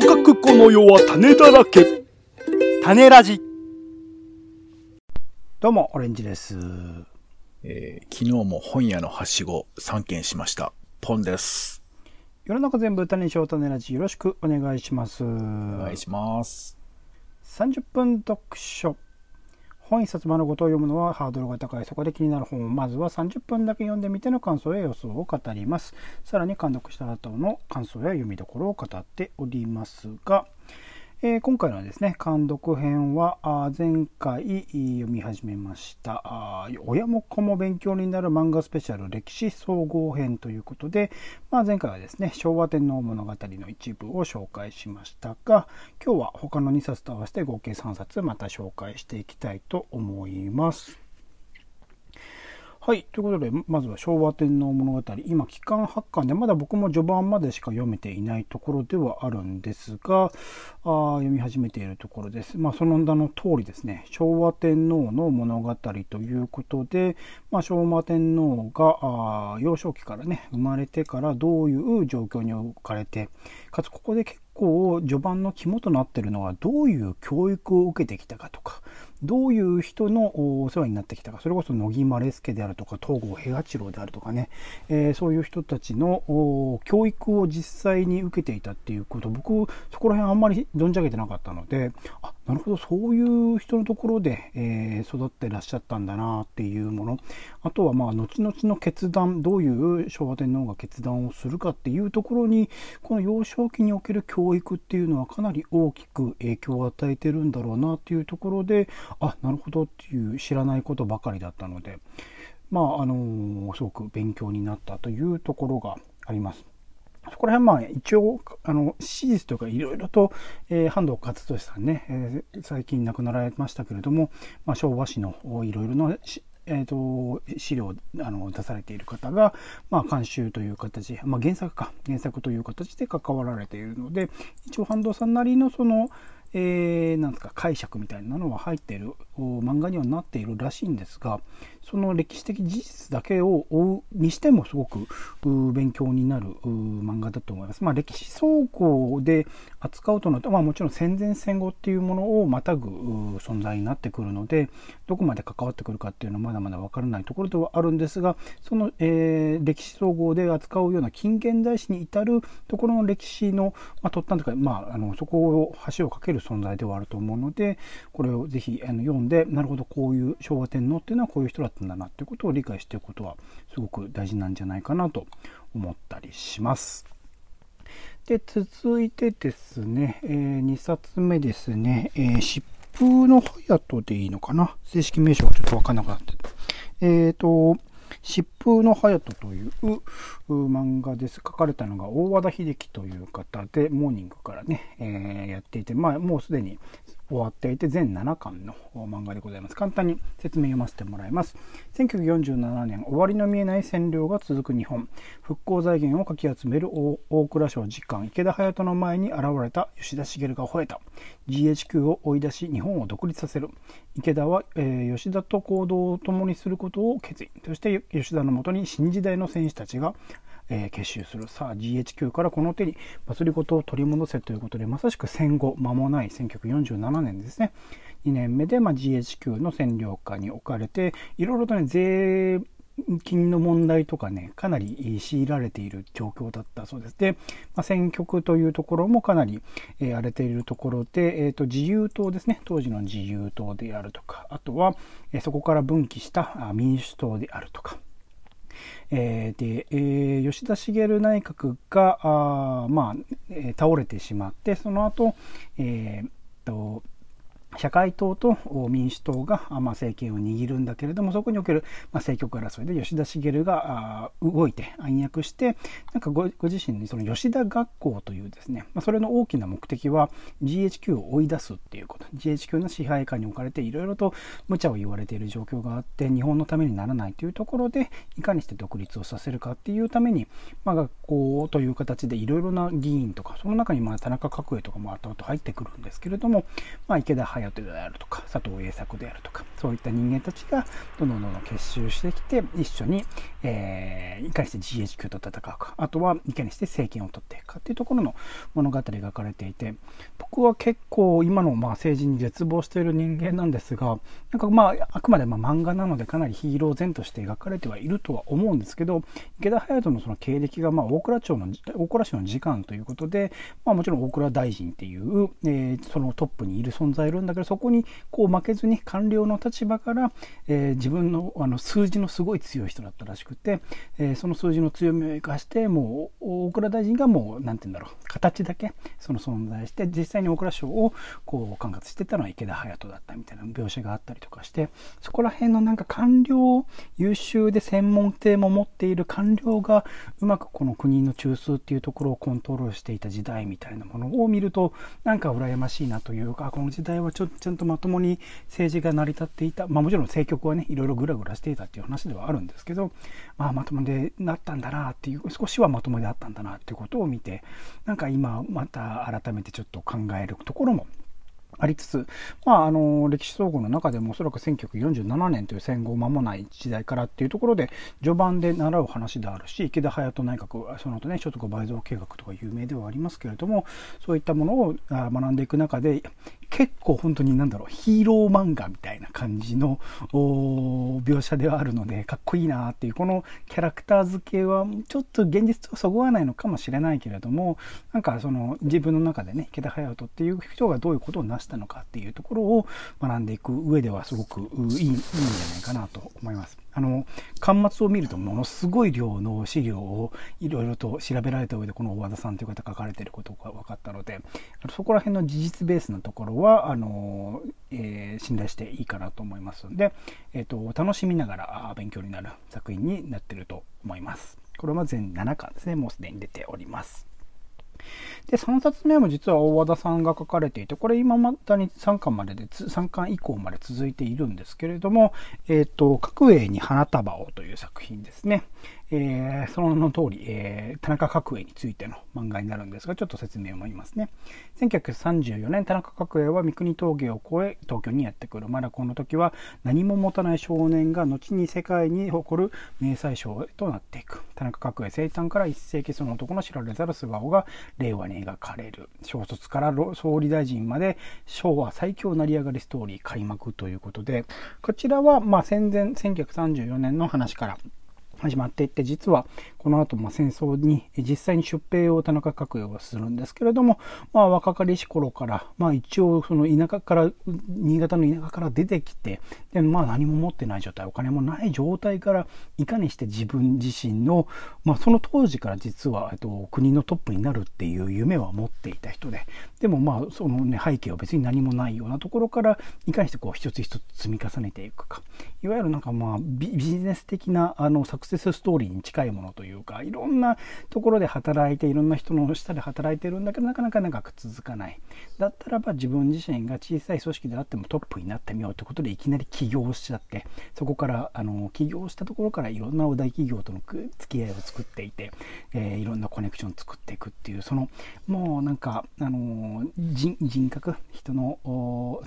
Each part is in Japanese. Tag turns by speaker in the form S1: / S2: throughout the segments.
S1: とかくこの世は種だらけ。種ラジ。
S2: どうも、オレンジです。
S3: えー昨日も本屋のはしご3件しました。ポンです。
S2: 世の中全部種にしよう種ラジよろしくお願いします。
S3: お願いします。
S2: 30分読書。本一冊丸ごと読むのはハードルが高い。そこで気になる本をまずは30分だけ読んでみての感想や予想を語ります。さらに監読した後の感想や読みどころを語っておりますが、え今回のですね、監読編はあ前回読み始めましたあ親も子も勉強になる漫画スペシャル歴史総合編ということで、まあ、前回はですね、昭和天皇物語の一部を紹介しましたが、今日は他の2冊と合わせて合計3冊また紹介していきたいと思います。はい。ということで、まずは昭和天皇物語。今、期間発刊で、まだ僕も序盤までしか読めていないところではあるんですが、あ読み始めているところです。まあ、その名の通りですね、昭和天皇の物語ということで、まあ、昭和天皇があ幼少期からね、生まれてからどういう状況に置かれて、かつここで結構序盤の肝となってるのは、どういう教育を受けてきたかとか、どういう人のお世話になってきたか、それこそ乃木希助であるとか、東郷平八郎であるとかね、えーそういう人たちの教育を実際に受けていたっていうこと、僕、そこら辺あんまり存じ上げてなかったので、あ、なるほど、そういう人のところで、えー育ってらっしゃったんだなっていうもの、あとはまあ、後々の決断、どういう昭和天皇が決断をするかっていうところに、この幼少期における教育っていうのはかなり大きく影響を与えてるんだろうなっていうところで、あ、なるほどっていう知らないことばかりだったので、まあ、あのすごく勉強になったというところがあります。そこら辺まあ一応あの史実というかいろいろと、えー、半藤勝利さんね、えー最近亡くなられましたけれども、まあ、昭和史のいろいろなえー、と資料をあの出されている方が、まあ、監修という形、まあ、原作か原作という形で関わられているので一応半藤さんなりのその、えーなんですか解釈みたいなのは入っている漫画にはなっているらしいんですがその歴史的事実だけを追うにしてもすごく勉強になる漫画だと思います。まあ、歴史総合で扱うとなると、まあ、もちろん戦前戦後っていうものをまたぐ存在になってくるのでどこまで関わってくるかっていうのはまだまだ分からないところではあるんですがその、えー歴史総合で扱うような近現代史に至るところの歴史の、まあ、突端というか、まあ、あのそこを橋を架ける存在ではあると思うのでこれをぜひあの読んでなるほどこういう昭和天皇っていうのはこういう人だったんだなっていうことを理解していくことはすごく大事なんじゃないかなと思ったりします。で続いてですね、え2冊目ですね、えー疾風の隼人でいいのかな？正式名称がちょっとわかんなくなってた。えっ、と、疾風の隼人というう漫画です。書かれたのが大和田秀樹という方で、モーニングからね、えーやっていて、まあ、もうすでに終わっていて、全7巻の漫画でございます。簡単に説明読ませてもらいます。1947年、終わりの見えない占領が続く日本。復興財源をかき集める大蔵省次官、池田隼人の前に現れた吉田茂が吠えた。GHQ を追い出し、日本を独立させる。池田は、えー吉田と行動を共にすることを決意。そして吉田のもとに新時代の戦士たちが、えー結集する。さあ、GHQ からこの手に祭り事を取り戻せということで、まさしく戦後間もない1947年ですね。2年目で、まあ、GHQ の占領下に置かれて、いろいろとね、税金の問題とかね、かなり強いられている状況だったそうです。で、まあ、選挙区というところもかなり、えー荒れているところで、えーと、自由党ですね、当時の自由党であるとか、あとは、えーそこから分岐した民主党であるとか、えーで、えー吉田茂内閣が、あまあ、えー倒れてしまって、その後、えーと、社会党と民主党が、政権を握るんだけれども、そこにおける、政局争いで吉田茂が動いて暗躍して、なんかごご自身にその吉田学校というですね、それの大きな目的は GHQ を追い出すっていうこと。GHQ の支配下に置かれていろいろと無茶を言われている状況があって、日本のためにならないというところで、いかにして独立をさせるかっていうために、まあ、学校という形でいろいろな議員とか、その中にまあ田中角栄とかも後々入ってくるんですけれども、まあ、池田隼人であるとか、佐藤栄作であるとか、そういった人間たちがどんどんどんどん結集してきて、一緒に、えー、いかにして GHQ と戦うか、あとはいかにして政権を取っていくかっていうところの物語が描かれていて、僕は結構今のまあ政治に絶望している人間なんですが、なんかまあ、あくまでま漫画なのでかなりヒーロー前として描かれてはいるとは思うんですけど、池田隼人のその経歴がまあ大蔵町の、大蔵省の次官ということで、まあもちろん大蔵大臣っていう、えー、そのトップにいる存在いるんだけど、そこにこう負けずに官僚の立場から、えー、自分のあの数字のすごい強い人だったらしくて、えー、その数字の強みを生かして、もう大蔵大臣がもう、なんて言うんだろう、形だけその存在して、実際に大蔵省をこう管轄してたのは池田隼人だったみたいな描写があったりとかして、そこら辺のなんか官僚、優秀で専門性も持っている官僚がうまくこの国の中枢っていうところをコントロールしていた時代みたいなものを見ると、なんか羨ましいなというか、この時代はちょちゃんとまともに政治が成り立っていた、まあもちろん政局はね、いろいろぐらぐらしていたっていう話ではあるんですけど、まあまともでなったんだなっていう、少しはまともであったんだなっていうことを見て、なんか今また改めてちょっと考えるところもありつつ、まあ、あの、歴史総合の中でもおそらく1947年という戦後間もない時代からっていうところで、序盤で習う話であるし、池田隼人内閣、その後ね、所得倍増計画とか有名ではありますけれども、そういったものを学んでいく中で、結構本当になんだろう、ヒーロー漫画みたいな感じの描写ではあるので、かっこいいなっていう、このキャラクター付けはちょっと現実とそぐわないのかもしれないけれども、なんかその自分の中でね、池田隼人っていう人がどういうことを成したのかっていうところを学んでいく上ではすごくいいいいんじゃないかなと思います。あの、端末を見るとものすごい量の資料をいろいろと調べられた上でこの大和田さんという方書かれていることが分かったので、そこら辺の事実ベースのところは、あの、えー、信頼していいかなと思いますので、えっ、ー、と、楽しみながら勉強になる作品になってると思います。これは全7巻ですね。もうすでに出ております。で、3冊目も実は大和田さんが書かれていて、これ今またに3巻までで、3巻以降まで続いているんですけれども、えっ、ー、と、角栄に花束をという作品ですね。えー、その名の通り、えー、田中角栄についての漫画になるんですが、ちょっと説明を読みますね。1934年、田中角栄は三国峠を越え、東京にやってくる。まだこの時は何も持たない少年が、後に世界に誇る名宰相となっていく。田中角栄生誕から一世紀その男の知られざる素顔が令和に描かれる。小卒から総理大臣まで昭和最強成り上がりストーリー開幕ということで、こちらは、まあ、戦前1934年の話から始まっていって、実はこの後、ま戦争に実際に出兵を田中角栄はするんですけれども、まあ、若かりし頃から、まあ、一応その田舎から、新潟の田舎から出てきて、で、まあ、何も持ってない状態、お金もない状態から、いかにして自分自身の、まあ、その当時から実は、えっと、国のトップになるっていう夢は持っていた人で、でもまあ、そのね、背景は別に何もないようなところから、いかにしてこう、一つ一つ積み重ねていくか。いわゆるなんかまあ、ビジネス的な、あの、サクセスストーリーに近いものというか、いろんなところで働いて、いろんな人の下で働いてるんだけど、なかなか長く続かない。だったらば自分自身が小さい組織であってもトップになってみようということで、いきなり起業しちゃって、そこから、あの、起業したところからいろんな大企業との付き合いを作っていて、えー、いろんなコネクションを作っていくっていう、その、もうなんか、あの、人格、人の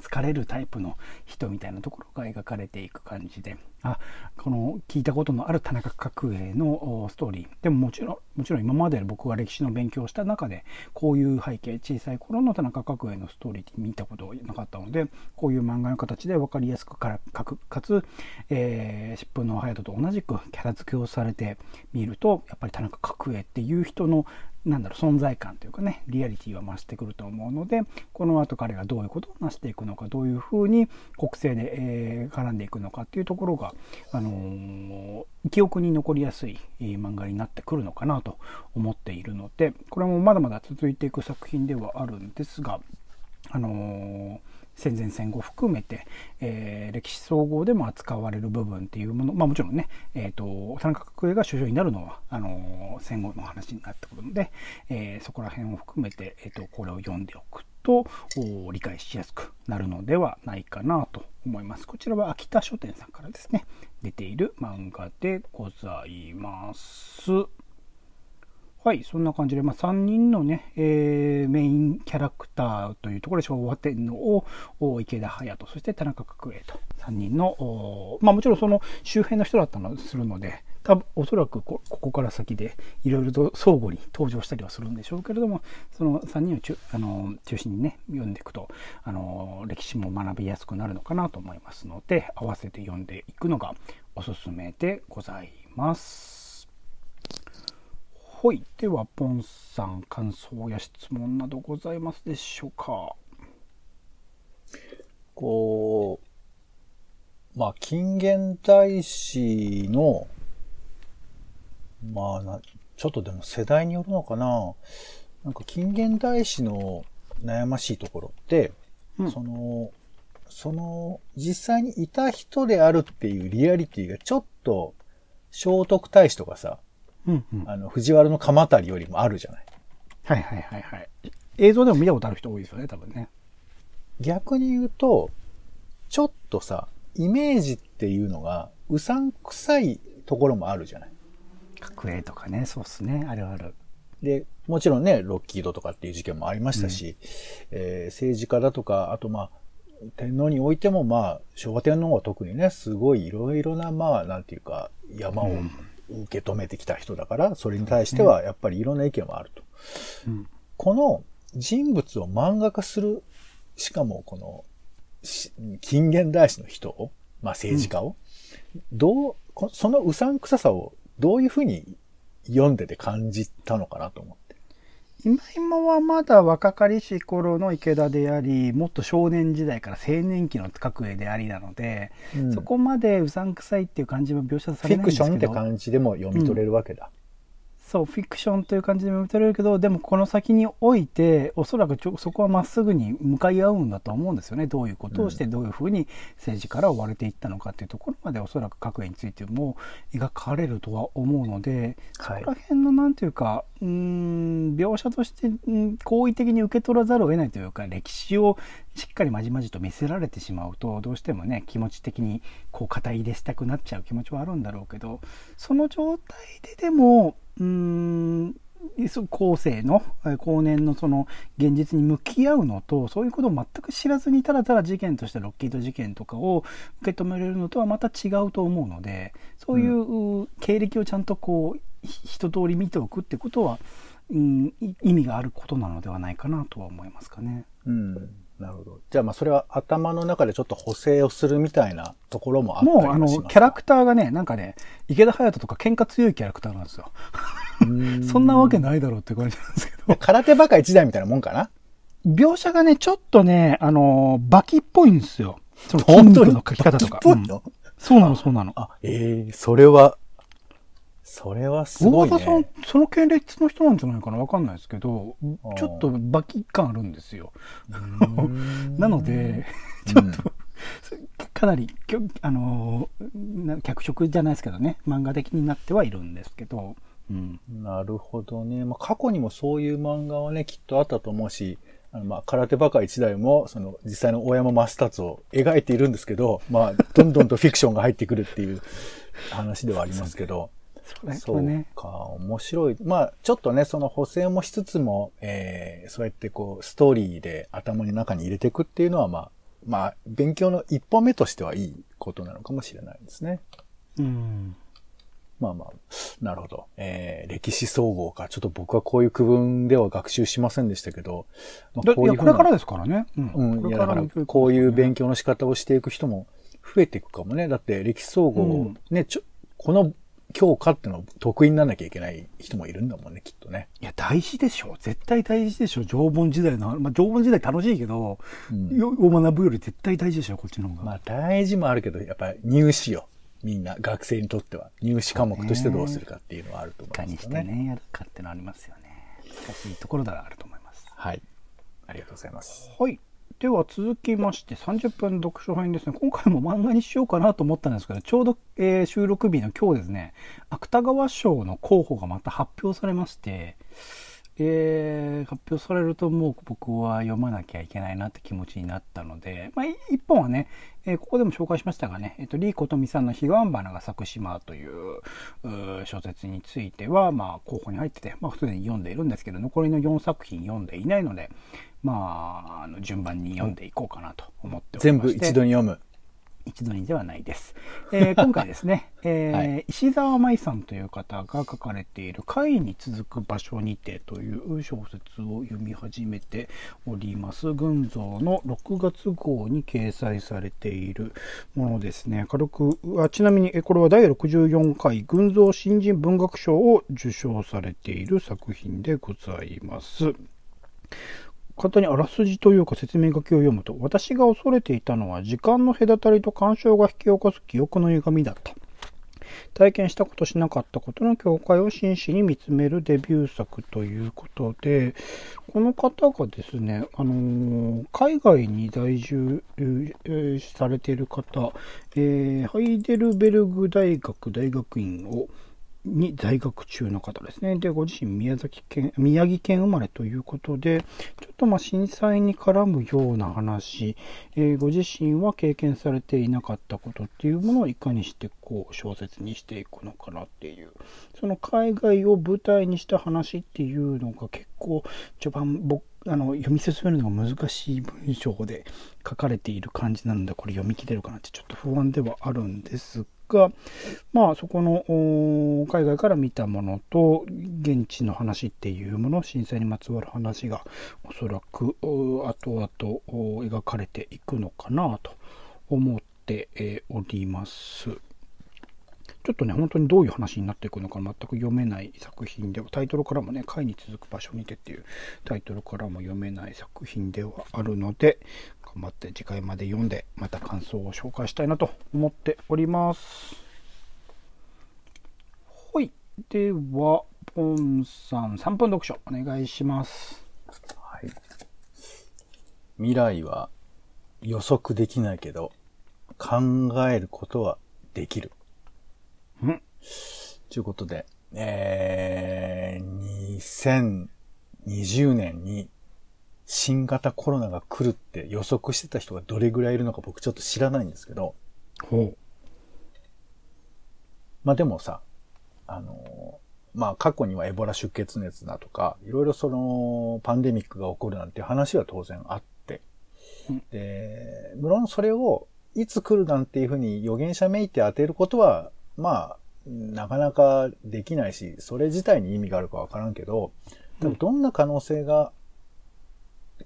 S2: 疲れるタイプの人みたいなところが描かれていく感じで、あこの聞いたことのある田中角栄のストーリー。でももちろんもちろん今まで僕が歴史の勉強をした中でこういう背景小さい頃の田中角栄のストーリーって見たことなかったのでこういう漫画の形で分かりやすくかくかつ、えー、疾風の隼人と同じくキャラ付けをされてみるとやっぱり田中角栄っていう人のなんだろう、存在感というかね、リアリティは増してくると思うので、この後彼がどういうことを成していくのか、どういうふうに国政で、えー、絡んでいくのかっていうところが、あのー、記憶に残りやすい、えー、漫画になってくるのかなと思っているので、これもまだまだ続いていく作品ではあるんですが、あのー戦前戦後含めて、えー、歴史総合でも扱われる部分っていうもの、まあもちろんね、えっ、ー、と、田中角栄が首相になるのは、あのー、戦後の話になってくるので、えー、そこら辺を含めて、えっ、と、これを読んでおくと、理解しやすくなるのではないかなと思います。こちらは秋田書店さんからですね、出ている漫画でございます。はい、そんな感じで、まあ、3人のね、えーメインキャラクターというところで昭和天皇を池田隼人、そして田中角栄と3人の、まあもちろんその周辺の人だったのするので、多分おそらくこここから先でいろいろと相互に登場したりはするんでしょうけれども、その3人を中あの中心にね、読んでいくと、あの歴史も学びやすくなるのかなと思いますので、合わせて読んでいくのがおすすめでございます。はい。では、ポンさん、感想や質問などございますでしょうか？
S3: こう、まあ、近現代史の、まあな、ちょっとでも世代によるのかな？なんか近現代史の悩ましいところって、
S2: うん
S3: その、その、実際にいた人であるっていうリアリティがちょっと、聖徳太子とかさ、
S2: うんうん。
S3: あの、藤原の鎌足よりもあるじゃない。
S2: はいはいはいはい。映像でも見たことある人多いですよね、多分ね。
S3: 逆に言うと、ちょっとさ、イメージっていうのが、うさんくさいところもあるじゃない。
S2: 角栄とかね、そうっすね。あるある。
S3: で、もちろんね、ロッキードとかっていう事件もありましたし、えー政治家だとか、あとまあ、天皇においてもまあ、昭和天皇は特にね、すごいいろいろなまあ、なんていうか、山を受け止めてきた人だから、それに対してはやっぱりいろんな意見はあると。
S2: うん。
S3: この人物を漫画化する、しかもこの、し近現代史の人を、まあ政治家を、どう、こそのうさんくささをどういうふうに読んでて感じたのかなと思って。
S2: 今今はまだ若かりし頃の池田であり、もっと少年時代から青年期の角栄でありなので、
S3: うん
S2: そこまでうさんくさいっていう感じは描写さ
S3: フィ
S2: れないんですけど。
S3: クションって感じでも読み取れるわけだ。
S2: そう、フィクションという感じで読み取れるけど、でもこの先において、おそらくちょそこはまっすぐに向かい合うんだと思うんですよね。どういうことをして、どういうふうに政治から追われていったのかっていうところまでおそらく各絵についても描かれるとは思うので、そ
S3: はい
S2: こら辺のなんていうか、うーん、描写として、うん好意的に受け取らざるを得ないというか、歴史をしっかりまじまじと見せられてしまうと、どうしてもね、気持ち的にこう肩入れしたくなっちゃう気持ちはあるんだろうけど、その状態ででも、うーん、後世の、えー後年のその現実に向き合うのと、そういうことを全く知らずにただただ事件としてロッキード事件とかを受け止めれるのとはまた違うと思うので、そういうう経歴をちゃんとこう、ひ一通り見ておくってことは、うん、い意味があることなのではないかなとは思いますかね。
S3: うん。なるほど。じゃあまあそれは頭の中でちょっと補正をするみたいなところもあったり
S2: もう、あの、キャラクターがね、なんかね、池田隼人とか喧嘩強いキャラクターなんですよ。そんなわけないだろうって感じなんですけど。
S3: 空手バカ一台みたいなもんかな？
S2: 描写がね、ちょっとね、あのーバキっぽいんですよ。その筋肉の描き方とか。うん
S3: バキっぽいの、
S2: そうなの、そうなの。
S3: あ、ええそれは、それはすごい
S2: 大和さん
S3: ね。、
S2: その系列の人なんじゃないかな？わかんないですけどちょっとバキ感あるんですよ。
S3: うん
S2: なので、ちょっと、かなり、あの脚色じゃないですけどね、漫画的になってはいるんですけど、うん。
S3: なるほどね。まあ、過去にもそういう漫画はね、きっとあったと思うし、あの、まあ、空手バカ一代も、その、実際の大山マスタツを描いているんですけど、まあ、どんどんとフィクションが入ってくるっていう話ではありますけど、
S2: それ
S3: そうか、面白い。まあ、ちょっとね、その補正もしつつも、えー、そうやってこう、ストーリーで頭の中に入れていくっていうのは、まあ、まあ、勉強の一歩目としてはいいことなのかもしれないですね。
S2: うん。
S3: まあまあ、なるほど。えー、歴史総合か。ちょっと僕はこういう区分では学習しませんでしたけど、まあこういうふうな
S2: これからですからね。うん。
S3: うん、いや、だからこういう勉強の仕方をしていく人も増えていくかもね。だって歴史総合、
S2: うん
S3: ね、ちょ、この教科ってのを得意にならなきゃいけない人もいるんだもんね、きっとね。
S2: いや、大事でしょ。絶対大事でしょ。縄文時代の、まあ、縄文時代楽しいけど、
S3: うん
S2: よを学ぶより絶対大事でしょ、こっちの方が。
S3: まあ大事もあるけど、やっぱり入試よ。みんな、学生にとっては。入試科目としてどうするかっていうのはあると
S2: いかに
S3: 思いますよね。
S2: してね、やるかってのありますよね。難しいところではあると思います。
S3: はい。ありがとうございます。
S2: はい。では続きまして30分読書編ですね。今回も漫画にしようかなと思ったんですけど、ちょうど、えー収録日の今日ですね、芥川賞の候補がまた発表されまして、えー、発表されるともう僕は読まなきゃいけないなって気持ちになったので、まあ、一本はね、えー、ここでも紹介しましたがね、えっ、ー、と、リーコトミさんの彼岸花が咲く島という小説については、まあ、候補に入ってて、まあ、すでに読んでいるんですけど、残りの4作品読んでいないので、まあ、あの順番に読んでいこうかなと思っておりま
S3: 全部一度に読む。
S2: 一度にではないです。えー、今回ですね、えーはい、石沢舞さんという方が書かれている会に続く場所にてという小説を読み始めております。群像の6月号に掲載されているものですね。軽く、あちなみにこれは第64回群像新人文学賞を受賞されている作品でございます。簡単にあらすじというか説明書きを読むと、私が恐れていたのは時間の隔たりと干渉が引き起こす記憶の歪みだった。体験したことしなかったことの境界を真摯に見つめるデビュー作ということで、この方がですね、あのー、海外に在住、されている方、えー、ハイデルベルグ大学大学院をに在学中の方ですね。で、ご自身宮崎県、宮城県生まれということで、ちょっとまあ震災に絡むような話、えー、ご自身は経験されていなかったことっていうものをいかにしてこう小説にしていくのかなっていう、その海外を舞台にした話っていうのが結構序盤僕あの読み進めるのが難しい文章で書かれている感じなので、これ読み切れるかなってちょっと不安ではあるんですが、がまあ、そこの海外から見たものと現地の話っていうもの震災にまつわる話がおそらく後々描かれていくのかなと思っております。ちょっとね、本当にどういう話になっていくのか全く読めない作品では、タイトルからもね、回に続く場所にてっていうタイトルからも読めない作品ではあるので、頑張って次回まで読んで、また感想を紹介したいなと思っております。はい。では、ポンさん、3分読書お願いします。はい。
S3: 未来は予測できないけど、考えることはできる。
S2: ん
S3: ということで、えー、2020年に新型コロナが来るって予測してた人がどれぐらいいるのか僕ちょっと知らないんですけど。
S2: ほう。
S3: まあでもさ、あの、まあ過去にはエボラ出血熱だとか、いろいろそのパンデミックが起こるなんて話は当然あって、で、無論それをいつ来るなんていうふうに予言者めいて当てることは、まあ、なかなかできないし、それ自体に意味があるかわからんけど、多分どんな可能性が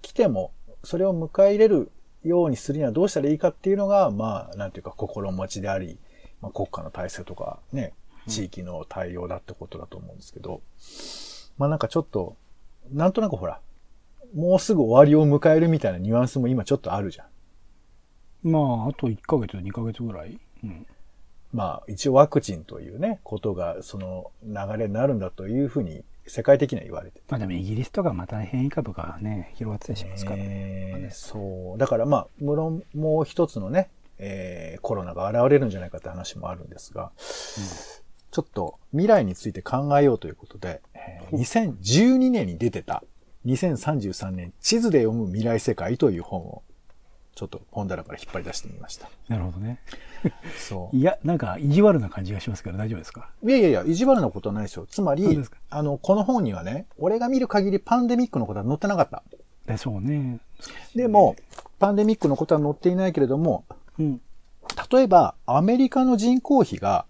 S3: 来ても、それを迎え入れるようにするにはどうしたらいいかっていうのが、まあ、なんていうか心持ちであり、まあ、国家の体制とかね、地域の対応だってことだと思うんですけど、まあなんかちょっと、なんとなくほら、もうすぐ終わりを迎えるみたいなニュアンスも今ちょっとあるじゃ
S2: ん。まあ、あと1ヶ月、2ヶ月ぐらい。うん。
S3: まあ、一応ワクチンというね、ことが、その流れになるんだというふうに、世界的には言われて
S2: まあでもイギリスとかまた変異株がね、広がってたりしますからね。
S3: えー、そう。だからまあ、無論もう一つのね、えー、コロナが現れるんじゃないかって話もあるんですが、うん、ちょっと未来について考えようということで、えー、2012年に出てた2033年地図で読む未来世界という本をちょっと本棚から引っ張り出してみました。
S2: なるほどね。
S3: そ
S2: う。いや、なんか意地悪な感じがしますけど大丈夫ですか？
S3: いやいやいや、意地悪なことはないですよ。つまり、あの、この本にはね、俺が見る限りパンデミックのことは載ってなかった。
S2: でしょうね。
S3: でも、パンデミックのことは載っていないけれども、
S2: うん、
S3: 例えば、アメリカの人口比が、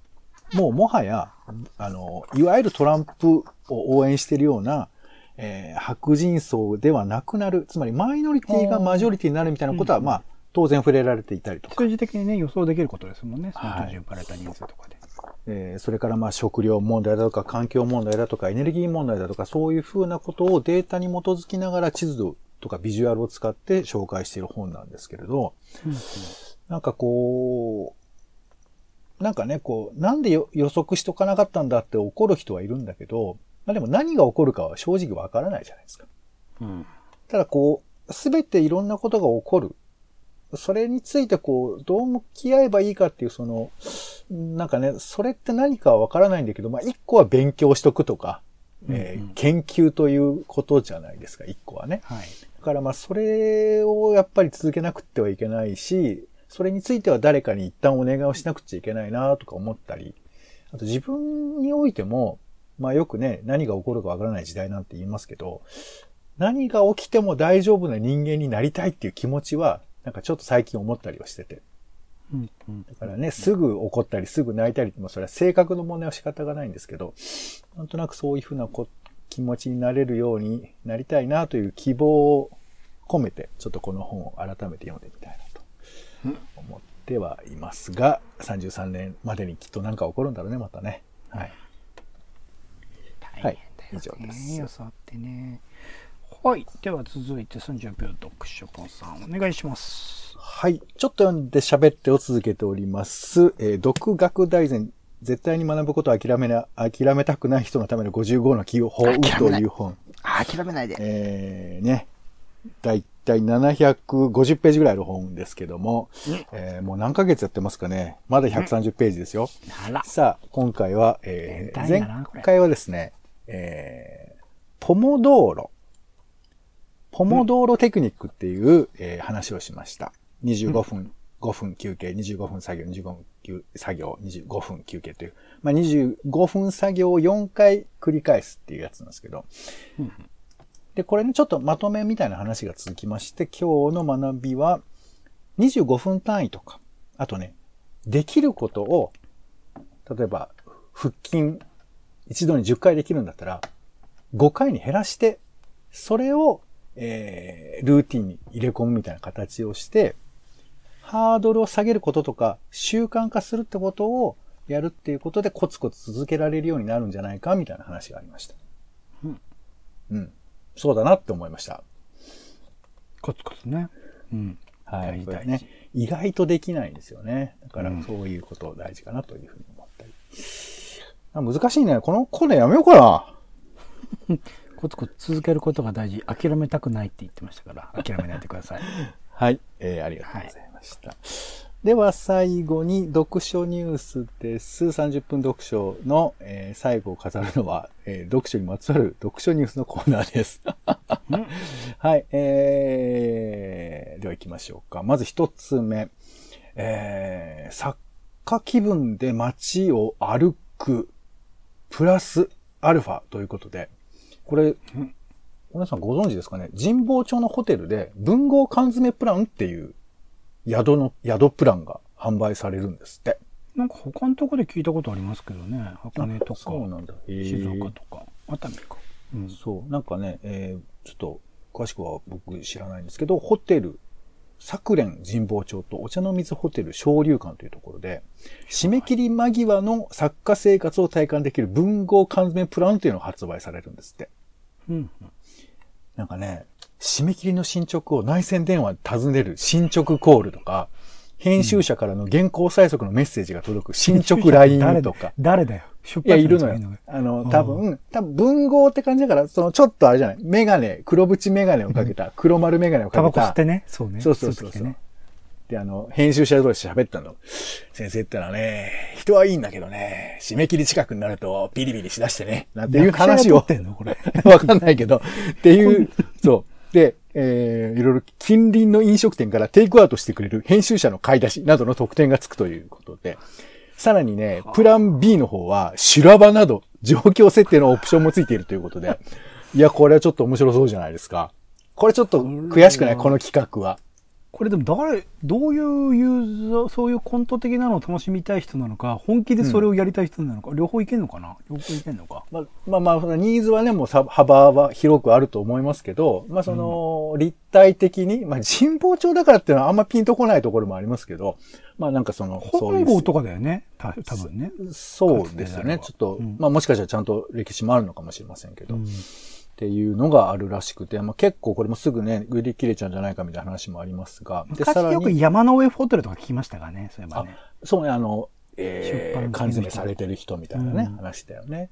S3: もうもはや、あの、いわゆるトランプを応援しているような、えー、白人層ではなくなる、つまりマイノリティがマジョリティになるみたいなことは、まあ、当然触れられていたりとか。
S2: 数字的にね、予想できることですもんね。その基準パレた人数とかで。
S3: えー、それからまあ食料問題だとか環境問題だとかエネルギー問題だとかそういうふうなことをデータに基づきながら地図とかビジュアルを使って紹介している本なんですけれど、
S2: うんうん、
S3: なんかこう、なんかね、こう、なんで予測しとかなかったんだって怒る人はいるんだけど、まあでも何が起こるかは正直わからないじゃないですか。
S2: うん。
S3: ただこう、すべていろんなことが起こる。それについてこう、どう向き合えばいいかっていうその、なんかね、それって何かはわからないんだけど、まあ一個は勉強しとくとか、えー
S2: うんうん
S3: 研究ということじゃないですか、一個はね。
S2: はい。
S3: だからまあそれをやっぱり続けなくてはいけないし、それについては誰かに一旦お願いをしなくちゃいけないなとか思ったり、あと自分においても、まあよくね、何が起こるかわからない時代なんて言いますけど、何が起きても大丈夫な人間になりたいっていう気持ちは、なんかちょっと最近思ったりはしてて。
S2: うんうん。
S3: だからね、すぐ怒ったり、すぐ泣いたりって、まあそれは性格の問題は仕方がないんですけど、なんとなくそういうふうなこ気持ちになれるようになりたいなという希望を込めて、ちょっとこの本を改めて読んでみたいなと思ってはいますが、33年までにきっと何か起こるんだろうね、またね。はい。はい以上です
S2: ね、予想ってね。はい。では続いて30秒読書ポンさんお願いします。
S3: はい。ちょっと読んで喋ってを続けております。えー独学大全、絶対に学ぶことを諦めな、諦めたくない人のための55の起用法という本。
S2: 諦めないで。
S3: えー、ね。だいたい750ページぐらいある本ですけども、えーもう何ヶ月やってますかね。まだ130ページですよ。さあ、今回は、えー前回はですね、えーポモドーロ。ポモドーロテクニックっていう、えー話をしました。25分、5分休憩、25分作業、25分休作業、25分休憩という、まあ、25分作業を4回繰り返すっていうやつなんですけど、うんで、これね、ちょっとまとめみたいな話が続きまして、今日の学びは、25分単位とか、あとね、できることを、例えば、腹筋、一度に10回できるんだったら、5回に減らして、それを、えー、ルーティンに入れ込むみたいな形をして、ハードルを下げることとか、習慣化するってことをやるっていうことでコツコツ続けられるようになるんじゃないか、みたいな話がありました。
S2: うん。
S3: うん。そうだなって思いました。
S2: コツコツね。うん。
S3: はい。
S2: 大事
S3: ね、意外とできないんですよね。だから、そういうこと大事かなというふうに思ったり。あ難しいね。このコーナーやめようかな。
S2: コツコツ続けることが大事。諦めたくないって言ってましたから、諦めないでください。
S3: はい。えーありがとうございました。では、最後に読書ニュースです。30分読書の、えー最後を飾るのは、えー読書にまつわる読書ニュースのコーナーです。はい。えー、では行きましょうか。まず一つ目。えー、作家気分で街を歩く、プラスアルファということで、これ、皆さんご存知ですかね？神保町のホテルで文豪缶詰プランっていう宿の、宿プランが販売されるんですって。
S2: なんか他のとこで聞いたことありますけどね。箱根とか、
S3: そうなんだ。
S2: 静岡とか、熱海か。うん。
S3: そう。なんかね、えーちょっと詳しくは僕知らないんですけど、ホテル、作連神保町とお茶の水ホテル昇竜館というところで、締め切り間際の作家生活を体感できる文豪缶詰プランというのが発売されるんですって。
S2: うん。
S3: なんかね、締め切りの進捗を内線電話で尋ねる進捗コールとか、編集者からの原稿最速のメッセージが届く進捗 LINE とか。
S2: 誰だよ。出
S3: いや、いるのよ。あの、多分、多分文豪って感じだから、そのちょっとあれじゃない？メガネ、黒縁メガネをかけた、黒丸メガネをか
S2: タバ
S3: けた。
S2: コ吸ってね。そうね。
S3: そうそうそうそう
S2: ね。
S3: で、あの、編集者同士喋ったの。先生ってのはね、人はいいんだけどね、締め切り近くになるとビリビリしだしてね、なんていう話を
S2: 役者が撮っ。てんの？これ。
S3: わかんないけど、っていう、そう。で、えー、いろいろ近隣の飲食店からテイクアウトしてくれる編集者の買い出しなどの特典がつくということで、さらにね、プラン B の方は修羅場など状況設定のオプションもついているということで、いや、これはちょっと面白そうじゃないですか。これちょっと悔しくない？この企画は。
S2: これでも誰、どういうユーザー、そういうコント的なのを楽しみたい人なのか、本気でそれをやりたい人なのか、両方いけんのかな？両方いけんのか？
S3: まあまあまあ、そのニーズはね、もうさ幅は広くあると思いますけど、まあその、立体的に、まあ神保町だからっていうのはあんまピンとこないところもありますけど、まあなんかその、
S2: 本郷とかだよね？た多分ね。
S3: そうですよね。ちょっと、
S2: うん
S3: まあもしかしたらちゃんと歴史もあるのかもしれませんけど、
S2: うん
S3: っていうのがあるらしくて、まあ結構これもすぐね、売り切れちゃうんじゃないかみたいな話もありますが、で、
S2: 昔よく山の上ホテルとか聞きましたがね、そういえばね。
S3: そうね、あの、えー、
S2: 出版
S3: 缶詰されてる人みたいなね、
S2: うん
S3: 話だよね。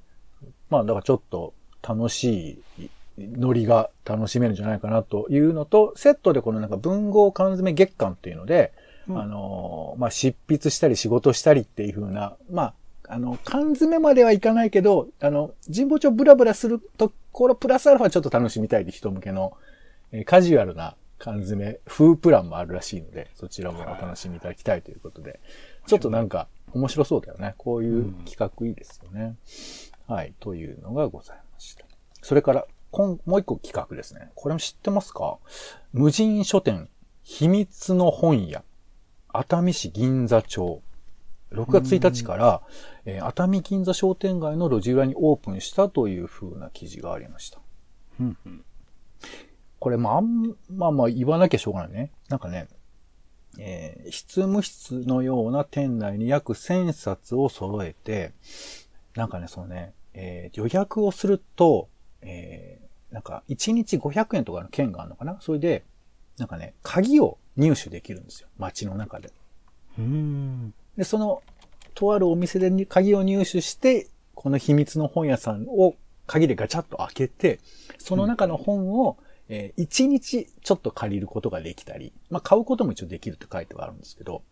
S3: まあ、だからちょっと楽しい、ノリが楽しめるんじゃないかなというのと、セットでこのなんか文豪缶詰月間っていうので、
S2: うん
S3: あのー、まあ、執筆したり仕事したりっていう風な、まあ、あの、缶詰まではいかないけど、あの、神保町ブラブラするところプラスアルファちょっと楽しみたいで人向けの、えーカジュアルな缶詰、風プランもあるらしいので、そちらもお楽しみいただきたいということで、ちょっとなんか面白そうだよね。こういう企画いいですよね。はい、というのがございました。それから、今もう一個企画ですね。これも知ってますか？無人書店、秘密の本屋、熱海市銀座町。6月1日から、えー熱海銀座商店街の路地裏にオープンしたという風な記事がありました。
S2: うんうん
S3: これ、まあ、あんまあまあ言わなきゃしょうがないね。なんかね、えー執務室のような店内に約1000冊を揃えて、なんかね、そのね、えー予約をすると、えーなんか1日500円とかの券があるのかな？それで、なんかね、鍵を入手できるんですよ。街の中で。
S2: うーん。
S3: で、その、とあるお店でに鍵を入手して、この秘密の本屋さんを鍵でガチャッと開けて、その中の本を、えー一日ちょっと借りることができたり、まあ買うことも一応できるって書いてはあるんですけど、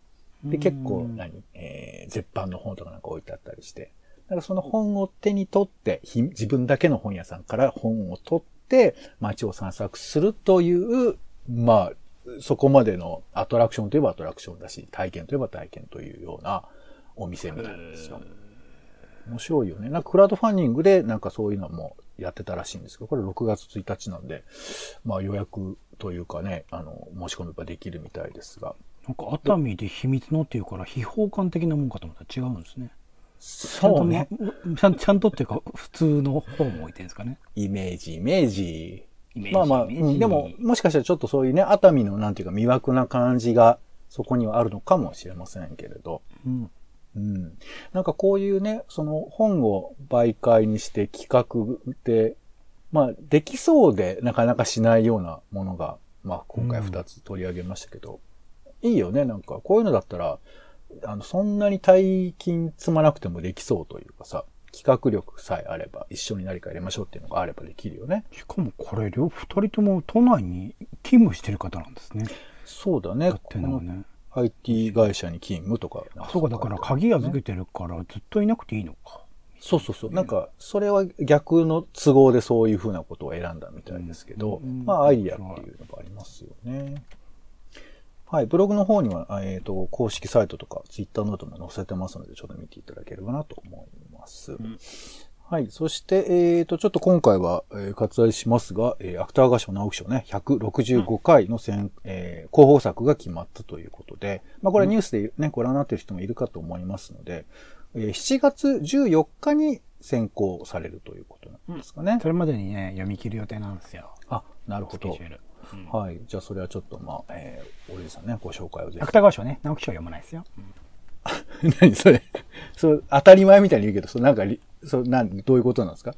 S3: で、結構何、えー絶版の本とかなんか置いてあったりして、だからその本を手に取って、ひ自分だけの本屋さんから本を取って、街を散策するという、まあ、そこまでのアトラクションといえばアトラクションだし、体験といえば体験というようなお店みたいなんですよ。面白いよね。なんかクラウドファンディングでなんかそういうのもやってたらしいんですけど、これ6月1日なんで、まあ予約というかね、あの、申し込めばできるみたいですが。
S2: なんか熱海で秘密のっていうから、秘宝館的なもんかと思ったら違うんですね。
S3: そうね。
S2: ちゃんと。ちゃんちゃんとっていうか、普通の本も置いてるんですかね。
S3: イメージ、イメージ。
S2: イメージ
S3: まあまあ、うんでも、もしかしたらちょっとそういうね、熱海のなんていうか魅惑な感じがそこにはあるのかもしれませんけれど。
S2: うん。
S3: うん。なんかこういうね、その本を媒介にして企画で、まあできそうでなかなかしないようなものが、まあ今回二つ取り上げましたけど、いいよね、なんかこういうのだったら、あの、そんなに大金積まなくてもできそうというかさ、企画力さえあれば一緒に何かやりましょうっていうのがあればできるよね。
S2: しかもこれ、両二人とも都内に勤務してる方なんですね。
S3: そうだね。
S2: やってるのはね。
S3: IT 会社に勤務とか。
S2: あ、そうか、だから鍵預けてるからずっといなくていいのか。
S3: そうそうそう。なんか、それは逆の都合でそういうふうなことを選んだみたいですけど、
S2: うん
S3: まあ、アイディアっていうのがありますよね。はい。ブログの方には、えっ、と、公式サイトとか、ツイッターノートも載せてますので、ちょっと見ていただければなと思います。はい。そして、えっ、と、ちょっと今回は、えー割愛しますが、えー芥川賞直木賞ね、165回の選、えー広報作が決まったということで、まあ、これはニュースでね、ご覧になっている人もいるかと思いますので、えー7月14日に選考されるということなんですかね。
S2: それまでにね、読み切る予定なんですよ。
S3: あ、なるほど。
S2: うん
S3: はい。じゃあ、それはちょっと、まあ、えー、俺さんね、ご紹介をぜひ。
S2: 芥川賞ね、直木賞は読まないですよ。
S3: 何それ。そう、当たり前みたいに言うけど、そう、なんかり、そう、なん、どういうことなんですか？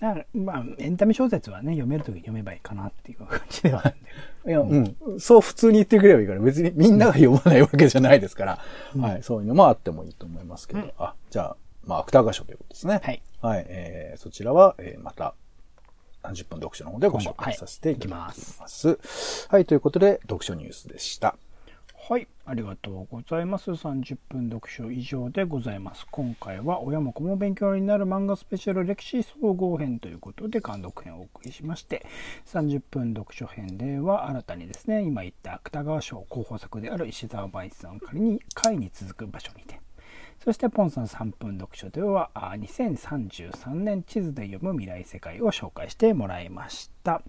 S2: だからまあ、エンタメ小説はね、読めるときに読めばいいかなっていう感じではあるんで。
S3: いや、うん。そう普通に言ってくればいいから、別にみんなが読まないわけじゃないですから、はい。そういうのもあってもいいと思いますけど、あ、じゃあ、まあ、芥川賞ということですね。
S2: はい。
S3: はい。えー、そちらは、えー、また、30分読書の方でご紹介させていきます。はい。ということで、読書ニュースでした。
S2: はい、ありがとうございます。30分読書以上でございます。今回は親も子も勉強になる漫画スペシャル歴史総合編ということで、監読編をお送りしまして、30分読書編では新たにですね、今言った芥川賞候補作である石沢梅さん仮に会に続く場所にて、そしてポンさん3分読書では2033年地図で読む未来世界を紹介してもらいました。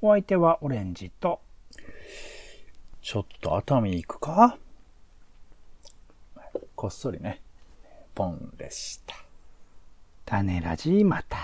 S2: お相手はオレンジと
S3: ちょっと熱海行くか？こっそりね、ポンでした。
S2: 種ラジまた。